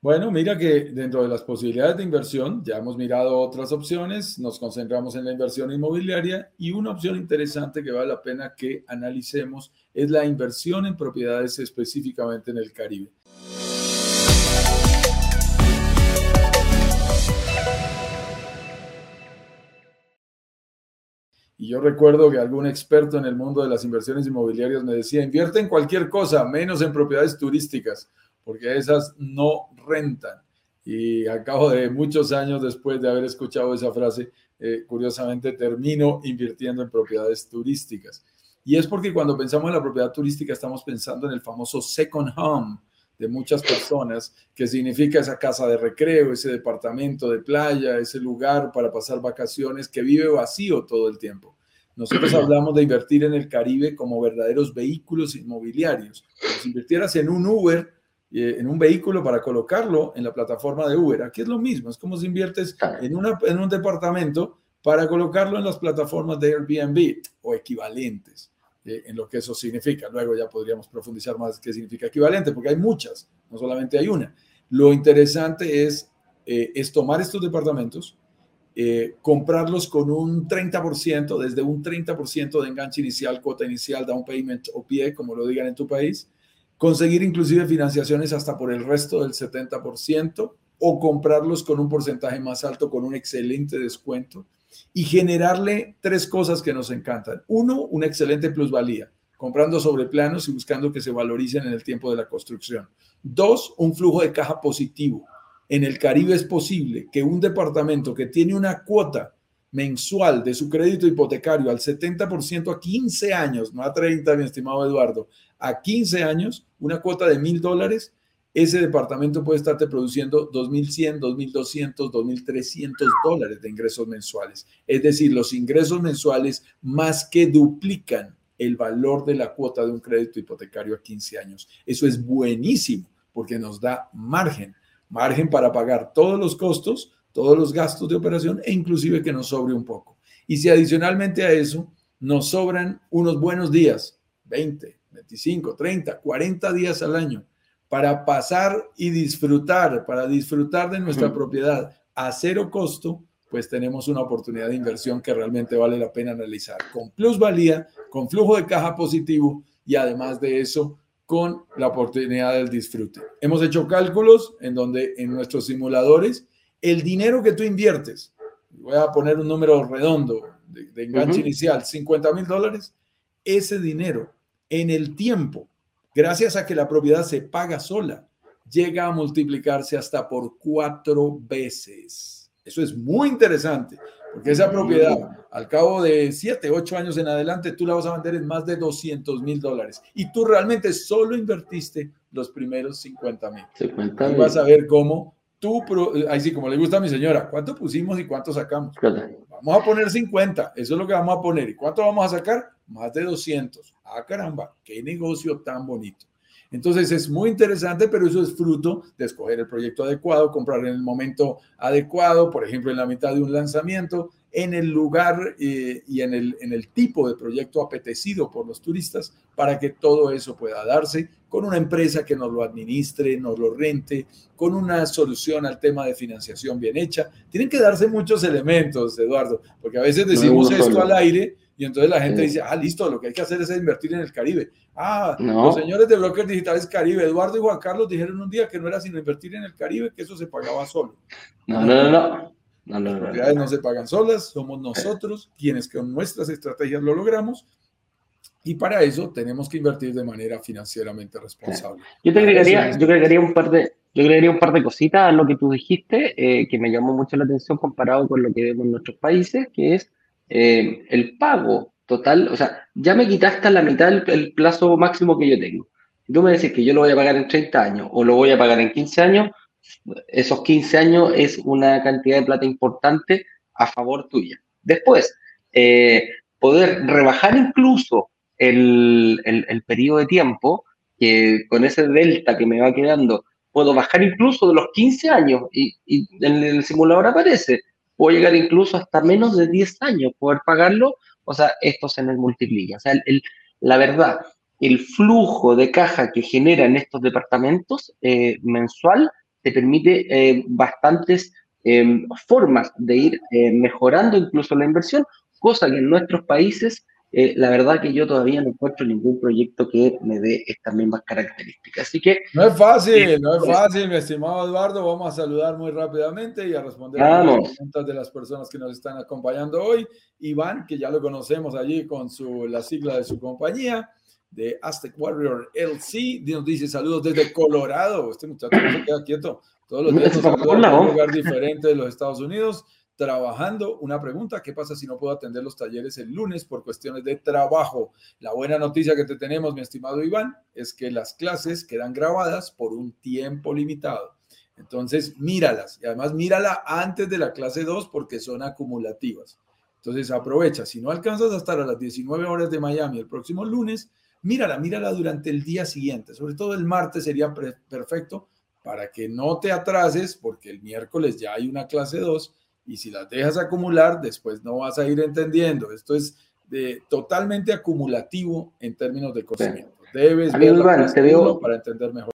Bueno, mira que dentro de las posibilidades de inversión, ya hemos mirado otras opciones, nos concentramos en la inversión inmobiliaria y una opción interesante que vale la pena que analicemos es la inversión en propiedades específicamente en el Caribe. Y yo recuerdo que algún experto en el mundo de las inversiones inmobiliarias me decía, invierte en cualquier cosa, menos en propiedades turísticas porque esas no rentan. Y a cabo de muchos años después de haber escuchado esa frase, eh, curiosamente termino invirtiendo en propiedades turísticas. Y es porque cuando pensamos en la propiedad turística estamos pensando en el famoso second home de muchas personas, que significa esa casa de recreo, ese departamento de playa, ese lugar para pasar vacaciones que vive vacío todo el tiempo. Nosotros hablamos de invertir en el Caribe como verdaderos vehículos inmobiliarios. Si invirtieras en un Uber, en un vehículo para colocarlo en la plataforma de Uber. Aquí es lo mismo, es como si inviertes en, una, en un departamento para colocarlo en las plataformas de Airbnb o equivalentes, eh, en lo que eso significa. Luego ya podríamos profundizar más qué significa equivalente, porque hay muchas, no solamente hay una. Lo interesante es, eh, es tomar estos departamentos, comprarlos con un 30%, desde un 30% de enganche inicial, cuota inicial, down payment o pie, como lo digan en tu país, conseguir inclusive financiaciones hasta por el resto del 70% o comprarlos con un porcentaje más alto con un excelente descuento y generarle tres cosas que nos encantan. Uno, una excelente plusvalía, comprando sobre planos y buscando que se valoricen en el tiempo de la construcción. Dos, un flujo de caja positivo. En el Caribe es posible que un departamento que tiene una cuota mensual de su crédito hipotecario al 70% a 15 años, no a 30, mi estimado Eduardo, a 15 años, una cuota de mil dólares, ese departamento puede estarte produciendo 2.100, 2.200, 2.300 dólares de ingresos mensuales. Es decir, los ingresos mensuales más que duplican el valor de la cuota de un crédito hipotecario a 15 años. Eso es buenísimo porque nos da margen, margen para pagar todos los costos, todos los gastos de operación e inclusive que nos sobre un poco. Y si adicionalmente a eso nos sobran unos buenos días, 20, 25, 30, 40 días al año para pasar y disfrutar, para disfrutar de nuestra propiedad a cero costo, pues tenemos una oportunidad de inversión que realmente vale la pena analizar, con plusvalía, con flujo de caja positivo y además de eso, con la oportunidad del disfrute. Hemos hecho cálculos en donde en nuestros simuladores, el dinero que tú inviertes, voy a poner un número redondo de, enganche inicial, 50 mil dólares, ese dinero en el tiempo, gracias a que la propiedad se paga sola, llega a multiplicarse hasta por cuatro veces. Eso es muy interesante, porque esa propiedad, al cabo de siete, ocho años en adelante, tú la vas a vender en más de 200 mil dólares. Y tú realmente solo invertiste los primeros 50 mil. Y vas a ver cómo tú, ahí sí, como le gusta a mi señora, ¿cuánto pusimos y cuánto sacamos? Vamos a poner 50, eso es lo que vamos a poner. ¿Y cuánto vamos a sacar? Más de 200. Ah, caramba, qué negocio tan bonito. Entonces es muy interesante, pero eso es fruto de escoger el proyecto adecuado, comprar en el momento adecuado, por ejemplo, en la mitad de un lanzamiento, en el lugar eh, y en el, en el tipo de proyecto apetecido por los turistas para que todo eso pueda darse con una empresa que nos lo administre, nos lo rente, con una solución al tema de financiación bien hecha. Tienen que darse muchos elementos, Eduardo, porque a veces decimos esto al aire y entonces la gente dice, ah, listo, lo que hay que hacer es invertir en el Caribe. Ah, los señores de Brokers Digitales Caribe, Eduardo y Juan Carlos dijeron un día que no era sino invertir en el Caribe, que eso se pagaba solo. No, no, no. no. Las propiedades no se pagan solas, somos nosotros quienes con nuestras estrategias lo logramos y para eso tenemos que invertir de manera financieramente responsable. Yo te agregaría, yo agregaría un par de, yo agregaría un par de cositas a lo que tú dijiste, eh, que me llamó mucho la atención comparado con lo que vemos en nuestros países, que es eh, el pago total, o sea, ya me quitaste la mitad el, plazo máximo que yo tengo. tú me decís que yo lo voy a pagar en 30 años o lo voy a pagar en 15 años, esos 15 años es una cantidad de plata importante a favor tuya. Después, eh, poder rebajar incluso el, el, periodo de tiempo, que con ese delta que me va quedando, puedo bajar incluso de los 15 años y, y en el simulador aparece puedo llegar incluso hasta menos de 10 años poder pagarlo, o sea, esto se me multiplica. O sea, el, la verdad, el flujo de caja que generan estos departamentos eh, mensual te permite eh, bastantes em, formas de ir eh, mejorando incluso la inversión, cosa que en nuestros países eh, la verdad que yo todavía no encuentro ningún proyecto que me dé estas mismas características. Así que... No es fácil, no es fácil, mi estimado Eduardo. Vamos a saludar muy rápidamente y a responder a las preguntas de las personas que nos están acompañando hoy. Iván, que ya lo conocemos allí con su, la sigla de su compañía, de Aztec Warrior LC, nos dice saludos desde Colorado. Este muchacho no se queda quieto. Todos los días en un lugar diferente de los Estados Unidos trabajando. Una pregunta, ¿qué pasa si no puedo atender los talleres el lunes por cuestiones de trabajo? La buena noticia que te tenemos, mi estimado Iván, es que las clases quedan grabadas por un tiempo limitado. Entonces, míralas y además mírala antes de la clase 2 porque son acumulativas. Entonces, aprovecha. Si no alcanzas a estar a las 19 horas de Miami el próximo lunes, mírala, mírala durante el día siguiente. Sobre todo el martes sería perfecto para que no te atrases porque el miércoles ya hay una clase 2 y si las dejas acumular, después no vas a ir entendiendo. Esto es de, totalmente acumulativo en términos de conocimiento. Debes ver para entender mejor.